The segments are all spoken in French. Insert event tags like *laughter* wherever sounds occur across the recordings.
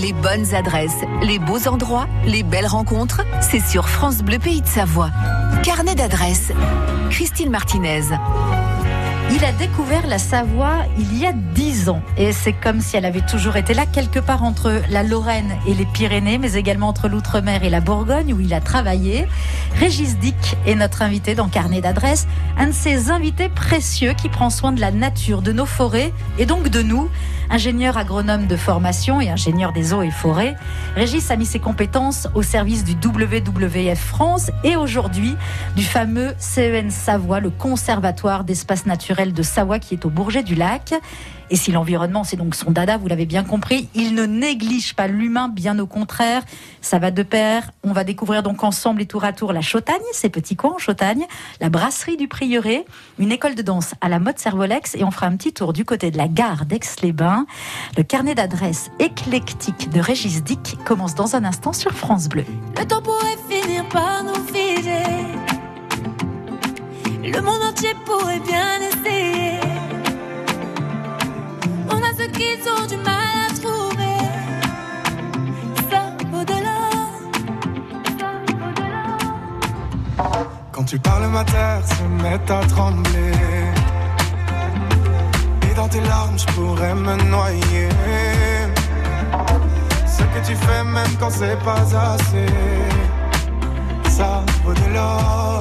Les bonnes adresses, les beaux endroits, les belles rencontres, c'est sur France Bleu Pays de Savoie. Carnet d'adresses. Christine Martinez. Il a découvert la Savoie il y a dix ans et c'est comme si elle avait toujours été là quelque part entre la Lorraine et les Pyrénées, mais également entre l'Outre-mer et la Bourgogne où il a travaillé. Régis Dick est notre invité dans Carnet d'adresses, un de ces invités précieux qui prend soin de la nature, de nos forêts et donc de nous ingénieur agronome de formation et ingénieur des eaux et forêts. Régis a mis ses compétences au service du WWF France et aujourd'hui du fameux CEN Savoie, le Conservatoire d'espace naturel de Savoie qui est au Bourget du Lac. Et si l'environnement, c'est donc son dada, vous l'avez bien compris, il ne néglige pas l'humain, bien au contraire. Ça va de pair. On va découvrir donc ensemble et tour à tour la Chautagne, ces petits coins en Chautagne, la brasserie du Prieuré, une école de danse à la mode Servolex et on fera un petit tour du côté de la gare d'Aix-les-Bains. Le carnet d'adresses éclectique de Régis Dick commence dans un instant sur France Bleu. Le temps pourrait finir par nous figer. Le monde entier pourrait bien ceux qui ont du mal à trouver. Ça vaut de l'or. Quand tu parles, ma terre se met à trembler. Et dans tes larmes, je pourrais me noyer. Ce que tu fais, même quand c'est pas assez, ça vaut de l'or.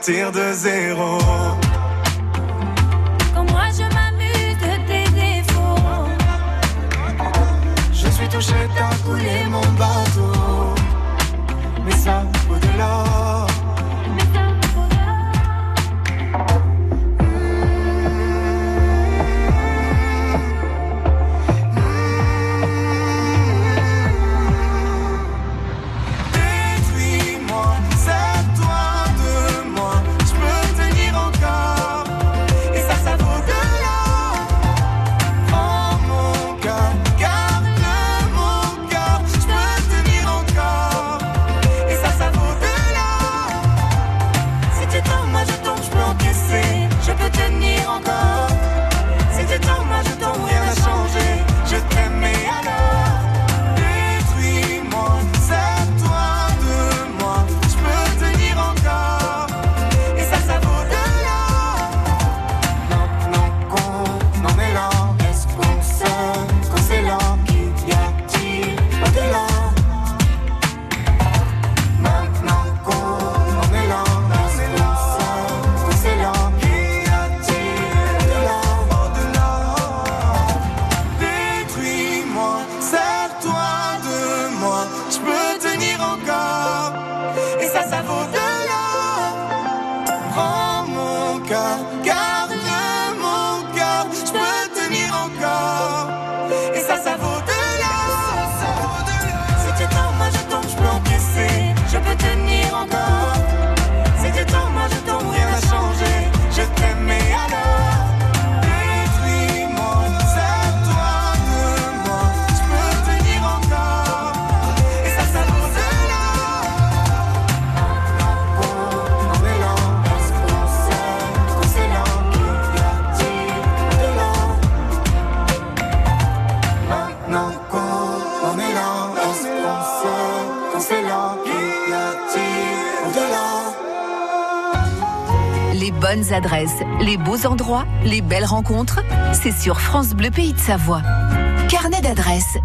Partir de adresses, les beaux endroits, les belles rencontres, c'est sur France Bleu Pays de Savoie. Carnet d'adresses.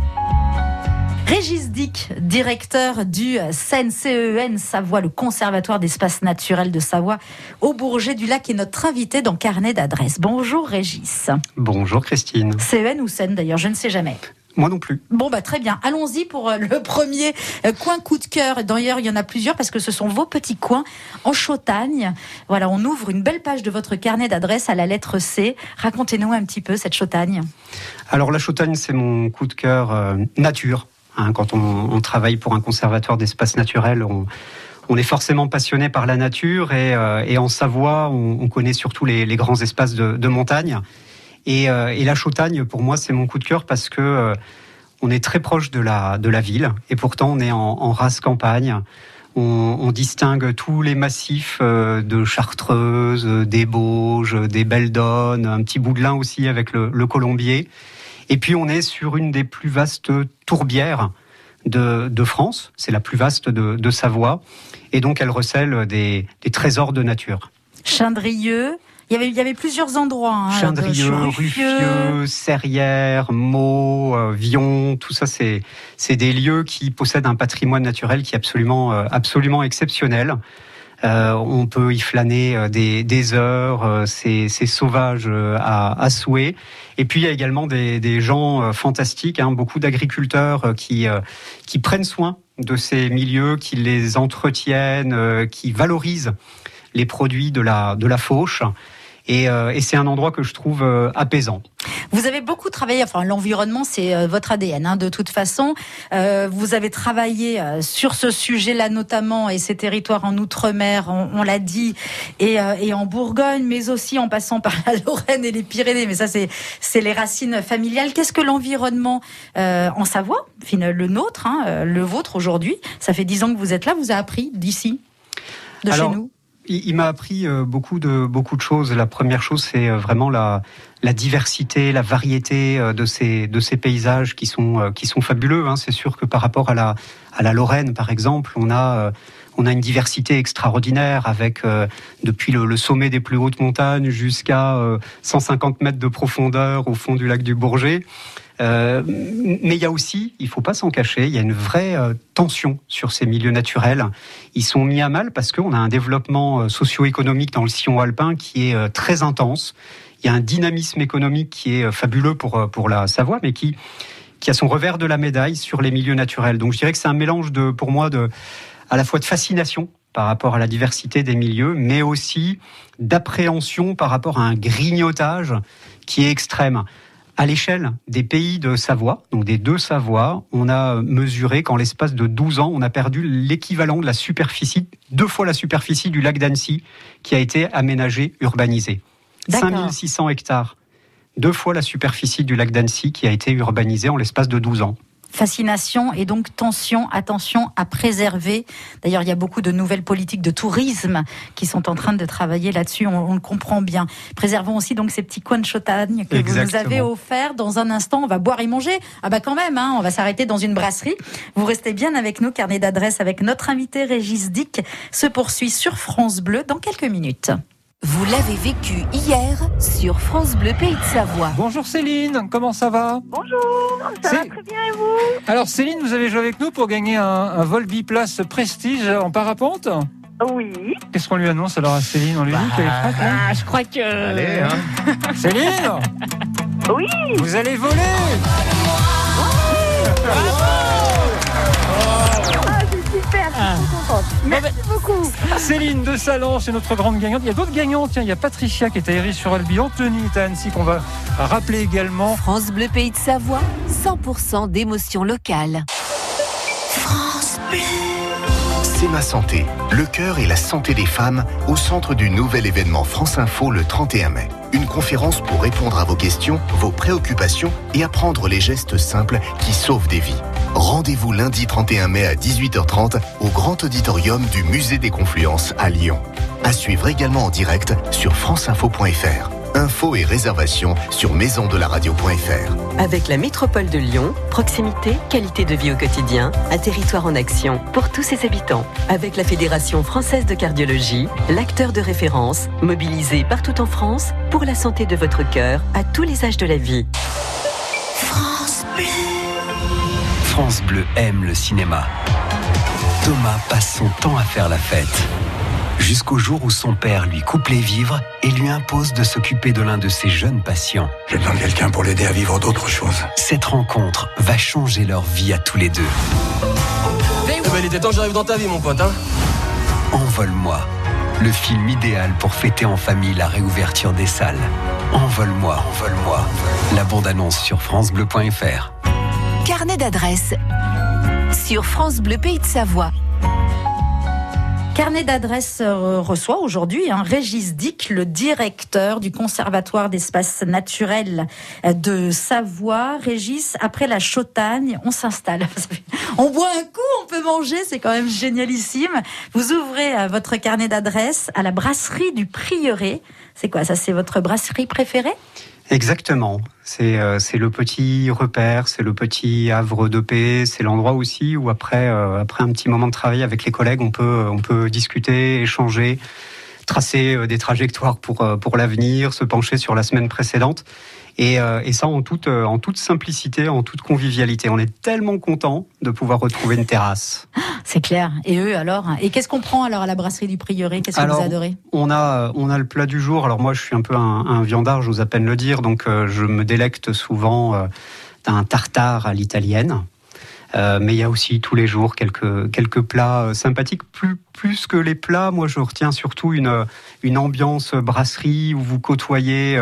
Régis Dick, directeur du CNCEN Savoie, le Conservatoire d'espaces naturels de Savoie, au Bourget du Lac, est notre invité dans Carnet d'adresse. Bonjour Régis. Bonjour Christine. CEN ou CEN d'ailleurs, je ne sais jamais. Moi non plus. Bon, bah très bien. Allons-y pour euh, le *laughs* premier euh, coin coup de cœur. D'ailleurs, il y en a plusieurs parce que ce sont vos petits coins en Chautagne. Voilà, on ouvre une belle page de votre carnet d'adresse à la lettre C. Racontez-nous un petit peu cette Chautagne. Alors la Chautagne, c'est mon coup de cœur euh, nature. Hein. quand on, travaille pour un conservatoire d'espaces naturels, on, est forcément passionné par la nature et, en Savoie, on, connaît surtout les, grands espaces de montagne. Euh, et, la Chautagne, pour moi, c'est mon coup de cœur parce que euh, on est très proche de la, de la ville et pourtant on est en, race campagne. On, distingue tous les massifs euh, de Chartreuse, des Bauges, des Belledonnes, un petit bout de lin aussi avec le, Colombier. Et puis on est sur une des plus vastes tourbières de, France, c'est la plus vaste de, Savoie, et donc elle recèle des, des trésors de nature. Chindrieux, il y avait, il y avait plusieurs endroits. Hein, Chindrieux, Ruffieux, Serrières, Meaux, euh, Vion, tout ça, c'est, c'est des lieux qui possèdent un patrimoine naturel qui est absolument, euh, absolument exceptionnel. Euh, on peut y flâner euh, des, des heures, c'est, c'est sauvage à, à, souhait. Et puis il y a également des, des gens fantastiques, hein, beaucoup d'agriculteurs qui, qui prennent soin de ces milieux, qui les entretiennent, qui valorisent les produits de la, de la fauche. Euh, et, c'est un endroit que je trouve euh, apaisant. Vous avez beaucoup travaillé, enfin l'environnement c'est euh, votre ADN hein, de toute façon. vous avez travaillé sur ce sujet-là notamment et ces territoires en Outre-mer, on, l'a dit, et, en Bourgogne, mais aussi en passant par la Lorraine et les Pyrénées. Mais ça c'est les racines familiales. Qu'est-ce que l'environnement en Savoie, le nôtre, hein, le vôtre aujourd'hui, ça fait dix ans que vous êtes là, vous a appris d'ici, de chez nous? Il, m'a appris euh, beaucoup de beaucoup de choses. La première chose, c'est euh, vraiment la, la diversité, la variété euh, de ces de ces paysages qui sont qui sont fabuleux. Hein. C'est sûr que par rapport à la à la Lorraine, par exemple, on a on a une diversité extraordinaire avec depuis le, sommet des plus hautes montagnes jusqu'à 150 mètres de profondeur au fond du lac du Bourget. Euh, mais il y a aussi, il faut pas s'en cacher, il y a une vraie euh, tension sur ces milieux naturels. Ils sont mis à mal parce qu'on a un développement euh, socio-économique dans le sillon alpin qui est très intense. Il y a un dynamisme économique qui est fabuleux pour, pour la Savoie, mais qui, qui a son revers de la médaille sur les milieux naturels. Donc je dirais que c'est un mélange de, pour moi, de, à la fois de fascination par rapport à la diversité des milieux, mais aussi d'appréhension par rapport à un grignotage qui est extrême. À l'échelle des pays de Savoie, donc des deux Savoies, on a mesuré qu'en l'espace de 12 ans, on a perdu l'équivalent de la superficie, deux fois la superficie du lac d'Annecy, qui a été aménagé, urbanisé. 5600 hectares, deux fois la superficie du lac d'Annecy qui a été urbanisé en l'espace de 12 ans fascination et donc tension, attention à préserver. D'ailleurs, il y a beaucoup de nouvelles politiques de tourisme qui sont en train de travailler là-dessus. On, le comprend bien. Préservons aussi donc ces petits coins de Chautagne que vous nous avez offerts. Dans un instant, on va boire et manger. Ah bah quand même, hein, on va s'arrêter dans une brasserie. Vous restez bien avec nous. Carnet d'adresse avec notre invité Régis Dick se poursuit sur France Bleu dans quelques minutes. Vous l'avez vécu hier sur France Bleu Pays de Savoie. Bonjour Céline, comment ça va? Bonjour, ça va très bien et vous? Alors Céline, vous avez joué avec nous pour gagner un, vol biplace prestige en parapente? Oui. Qu'est-ce qu'on lui annonce alors à Céline? On lui dit qu'elle est prête hein? ah, Je crois que... Allez, hein. *laughs* Céline? Oui. Vous allez voler ah. Merci beaucoup. Céline de Salon, c'est notre grande gagnante. Il y a d'autres gagnants. Tiens, il y a Patricia qui est à sur albi Anthony est à Annecy qu'on va rappeler également. France Bleu Pays de Savoie, 100% d'émotion locale. France Bleu. C'est ma santé. Le cœur et la santé des femmes au centre du nouvel événement France Info le 31 mai. Une conférence pour répondre à vos questions, vos préoccupations et apprendre les gestes simples qui sauvent des vies. Rendez-vous lundi 31 mai à 18h30 au grand auditorium du Musée des Confluences à Lyon. À suivre également en direct sur franceinfo.fr. Infos et réservations sur maisondelaradio.fr. Avec la métropole de Lyon, proximité, qualité de vie au quotidien, un territoire en action pour tous ses habitants. Avec la Fédération française de cardiologie, l'acteur de référence, mobilisé partout en France pour la santé de votre cœur à tous les âges de la vie. France France Bleu aime le cinéma. Thomas passe son temps à faire la fête. Jusqu'au jour où son père lui coupe les vivres et lui impose de s'occuper de l'un de ses jeunes patients. J'ai besoin de quelqu'un pour l'aider à vivre d'autres choses. Cette rencontre va changer leur vie à tous les deux. Eh ben, il était temps que j'arrive dans ta vie, mon pote. Hein Envole-moi, le film idéal pour fêter en famille la réouverture des salles. Envole-moi, envole-moi. La bande-annonce sur FranceBleu.fr. Carnet d'adresses sur France Bleu Pays de Savoie. Carnet d'adresse euh, reçoit aujourd'hui un Régis Dick, le directeur du Conservatoire d'espaces naturels euh, de Savoie. Régis, après la Chautagne, on s'installe. *laughs* On boit un coup, on peut manger, c'est quand même génialissime. Vous ouvrez euh, votre carnet d'adresse à la brasserie du Prieuré. C'est quoi ça C'est votre brasserie préférée? Exactement. C'est euh, le petit repère, c'est le petit havre de paix, c'est l'endroit aussi où après euh, après un petit moment de travail avec les collègues, on peut on peut discuter, échanger, tracer euh, des trajectoires pour pour l'avenir, se pencher sur la semaine précédente. Et, et, ça en toute, en toute simplicité, en toute convivialité. On est tellement content de pouvoir retrouver une terrasse. *laughs* C'est clair. Et eux alors Et qu'est-ce qu'on prend alors à la brasserie du Prieuré? Qu'est-ce que vous adorez? On a, on a le plat du jour. Alors moi, je suis un peu un, un viandard, j'ose à peine le dire, donc euh, je me délecte souvent euh, d'un tartare à l'italienne. Euh, mais il y a aussi tous les jours quelques, quelques plats sympathiques. Plus, plus que les plats, moi je retiens surtout une, une ambiance brasserie où vous côtoyez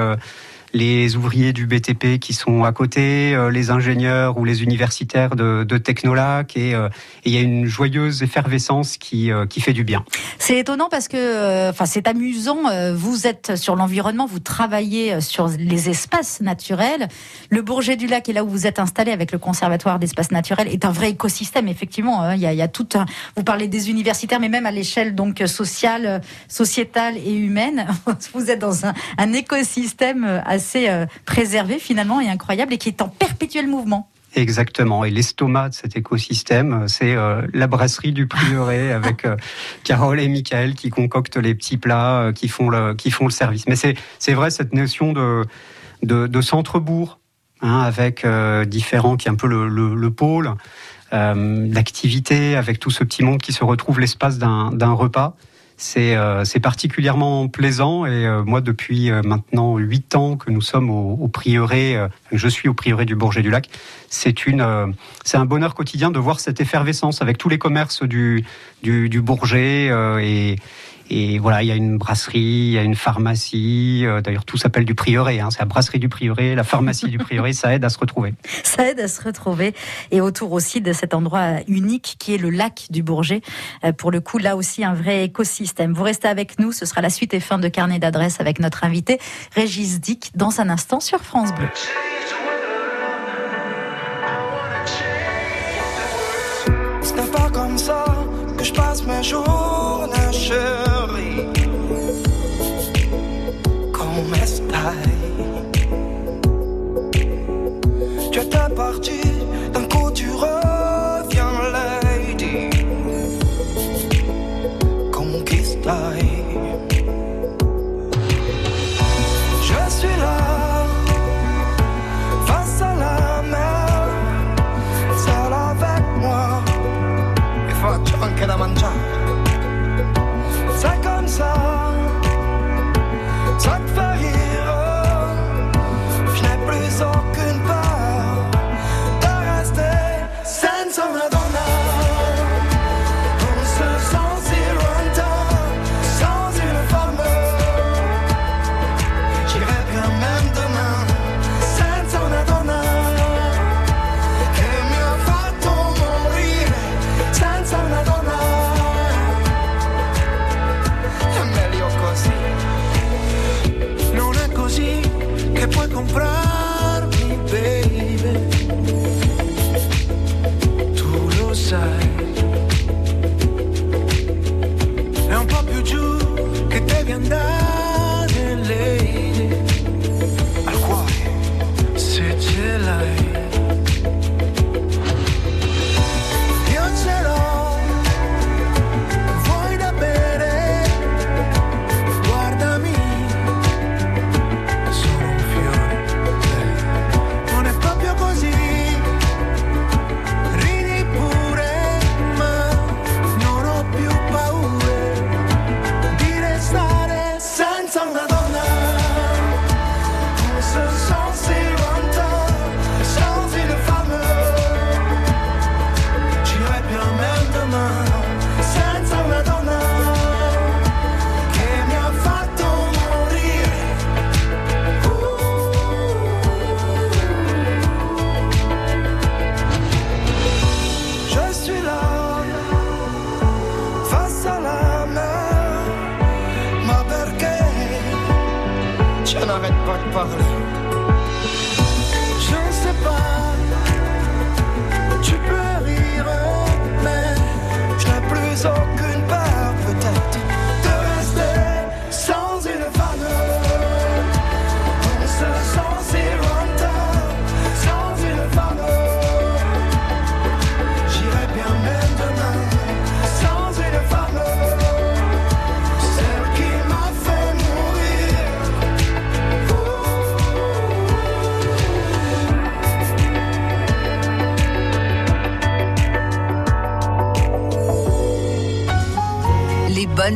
les ouvriers du BTP qui sont à côté, euh, les ingénieurs ou les universitaires de, Technolac, euh, et il y a une joyeuse effervescence qui, euh, qui fait du bien. C'est étonnant parce que, enfin, c'est amusant. Vous êtes sur l'environnement, vous travaillez sur les espaces naturels. Le Bourget du Lac est là où vous êtes installé avec le Conservatoire d'espaces naturels est un vrai écosystème. Effectivement, hein. il y a, tout. Vous parlez des universitaires, mais même à l'échelle donc sociale, sociétale et humaine, *laughs* vous êtes dans un, un écosystème assez assez euh, préservé finalement et incroyable et qui est en perpétuel mouvement. Exactement. Et l'estomac de cet écosystème, c'est euh, la brasserie du Prieuré *laughs* avec euh, Carole et Michael qui concoctent les petits plats, qui font le qui font le service. Mais c'est vrai cette notion de de, de centre-bourg hein, avec différents qui est un peu le, le, le pôle d'activité avec tout ce petit monde qui se retrouve l'espace d'un repas. Euh, c'est particulièrement plaisant et euh, moi depuis euh, maintenant huit ans que nous sommes au, prieuré, je suis au prieuré du Bourget du Lac, c'est une un bonheur quotidien de voir cette effervescence avec tous les commerces du du, du Bourget et et voilà, il y a une brasserie, il y a une pharmacie. Euh, d'ailleurs, tout s'appelle du prieuré. Hein. C'est la brasserie du prieuré, la pharmacie du prieuré. *laughs* Ça aide à se retrouver. Ça aide à se retrouver. Et autour aussi de cet endroit unique qui est le lac du Bourget. Euh, pour le coup, là aussi, un vrai écosystème. Vous restez avec nous. Ce sera la suite et fin de carnet d'adresse avec notre invité, Régis Dick, dans un instant sur France Bleu. Ce n'est pas comme ça que je passe mes journées, que andar.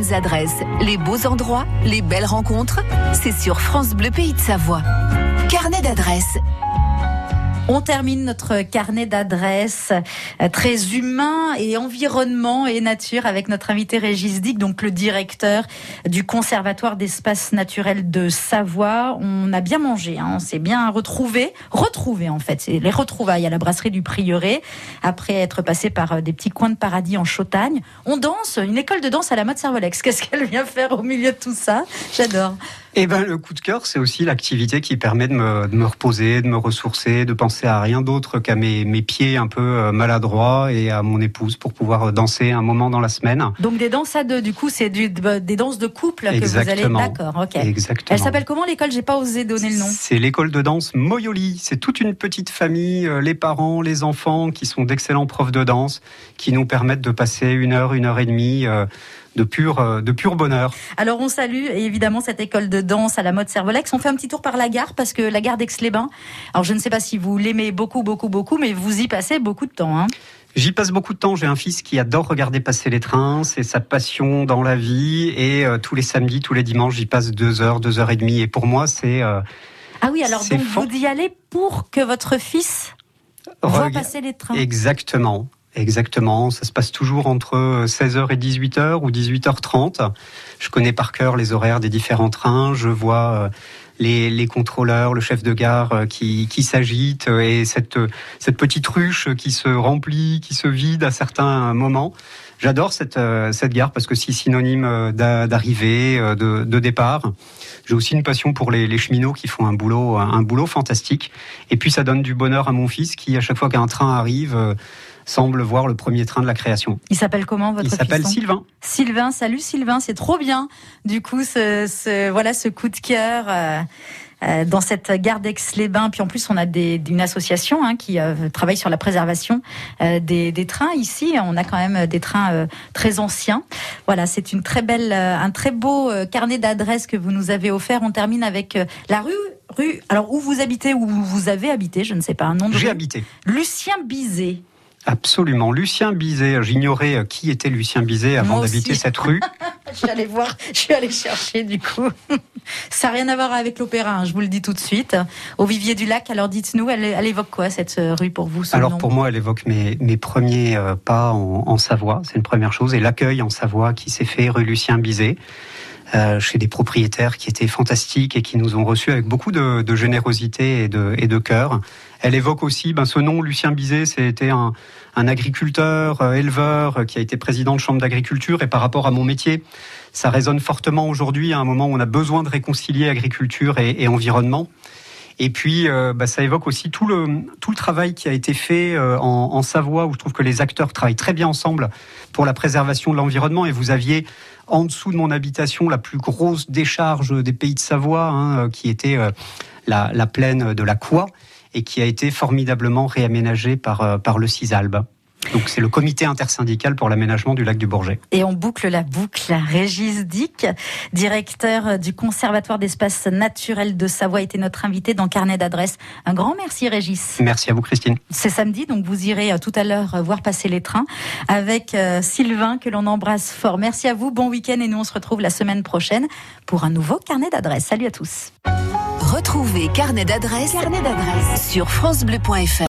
Bonnes adresses, les beaux endroits, les belles rencontres, c'est sur France Bleu Pays de Savoie. Carnet d'adresses. On termine notre carnet d'adresses euh, très humain et environnement et nature avec notre invité Régis Dick, donc le directeur du Conservatoire d'espaces naturels de Savoie. On a bien mangé, hein, on s'est bien retrouvé, retrouvé en fait, c'est les retrouvailles à la brasserie du Prieuré après être passé par euh, des petits coins de paradis en Chautagne. On danse, une école de danse à la mode Servolex. Qu'est-ce qu'elle vient faire au milieu de tout ça? J'adore. Eh ben, le coup de cœur, c'est aussi l'activité qui permet de me, de me reposer, de me ressourcer, de penser à rien d'autre qu'à mes, mes pieds un peu euh, maladroits et à mon épouse pour pouvoir danser un moment dans la semaine. Donc des danses à deux, du coup, c'est du- des danses de couple que vous allez. D'accord, ok. Exactement. Elle s'appelle comment l'école? J'ai pas osé donner le nom. C'est l'école de danse Moyoli. C'est toute une petite famille, euh, les parents, les enfants, qui sont d'excellents profs de danse, qui nous permettent de passer une heure, une heure et demie euh, de pur, euh, de pur bonheur. Alors on salue évidemment cette école de danse à la mode Servolex. On fait un petit tour par la gare parce que la gare d'Aix-les-Bains. Alors je ne sais pas si vous l'aimez beaucoup, beaucoup, beaucoup, mais vous y passez beaucoup de temps. Hein. J'y passe beaucoup de temps. J'ai un fils qui adore regarder passer les trains. C'est sa passion dans la vie. Et euh, tous les samedis, tous les dimanches, j'y passe deux heures, deux heures et demie. Et pour moi, c'est euh, Ah oui, alors donc fort. vous y allez pour que votre fils voit rega- passer les trains. Exactement. Exactement, ça se passe toujours entre 16h et 18h ou 18h30. Je connais par cœur les horaires des différents trains, je vois euh, les, contrôleurs, le chef de gare euh, qui, qui s'agite euh, et cette, euh, petite ruche qui se remplit, qui se vide à certains moments. J'adore cette, euh, gare parce que c'est synonyme euh, d'a- d'arrivée, euh, de, départ. J'ai aussi une passion pour les, les cheminots qui font un boulot, un boulot fantastique. Et puis ça donne du bonheur à mon fils qui, à chaque fois qu'un train arrive, euh, semble voir le premier train de la création. Il s'appelle comment votre Il s'appelle Sylvain. Sylvain, salut Sylvain, c'est trop bien. Du coup, ce, ce- voilà ce coup de cœur. euh, euh, dans cette gare d'Aix-les-Bains, puis en plus on a des, une association hein, qui euh, travaille sur la préservation euh, des, des trains. Ici, on a quand même des trains très anciens. Voilà, c'est une très belle, un très beau carnet d'adresses que vous nous avez offert. On termine avec la rue, rue. Alors où vous habitez, où vous avez habité, je ne sais pas, un nom J'ai habité. Lucien Bizet. Absolument. Lucien Bizet. J'ignorais euh, qui était Lucien Bizet avant d'habiter cette rue. *laughs* Je suis allée voir, je suis allée chercher du coup. Ça n'a rien à voir avec l'opéra, hein, je vous le dis tout de suite. Au Vivier du Lac, alors dites-nous, elle, elle évoque quoi cette euh, rue pour vous Alors nom pour moi, elle évoque mes, mes premiers euh, pas en, en Savoie. C'est une première chose. Et l'accueil en Savoie qui s'est fait rue Lucien Bizet. euh, chez des propriétaires qui étaient fantastiques et qui nous ont reçus avec beaucoup de, de générosité et de, et de cœur. Elle évoque aussi ben, ce nom, Lucien Bizet, c'était un, un agriculteur, euh, éleveur, euh, qui a été président de chambre d'agriculture. Et par rapport à mon métier, ça résonne fortement aujourd'hui à un moment où on a besoin de réconcilier agriculture et, et environnement. Et puis, euh, bah, ça évoque aussi tout le, tout le travail qui a été fait euh, en, en Savoie, où je trouve que les acteurs travaillent très bien ensemble pour la préservation de l'environnement. Et vous aviez en dessous de mon habitation la plus grosse décharge des pays de Savoie, hein, euh, qui était euh, la, la plaine de la Coua, et qui a été formidablement réaménagée par, euh, par le CISALB. Donc c'est le comité intersyndical pour l'aménagement du lac du Bourget. Et on boucle la boucle. Régis Dick, directeur du Conservatoire d'espaces naturels de Savoie, était notre invité dans Carnet d'adresses. Un grand merci Régis. Merci à vous Christine. C'est samedi, donc vous irez euh, tout à l'heure euh, voir passer les trains avec Sylvain, que l'on embrasse fort. Merci à vous, bon week-end et nous on se retrouve la semaine prochaine pour un nouveau Carnet d'adresses. Salut à tous. Retrouvez Carnet d'adresses sur francebleu.fr.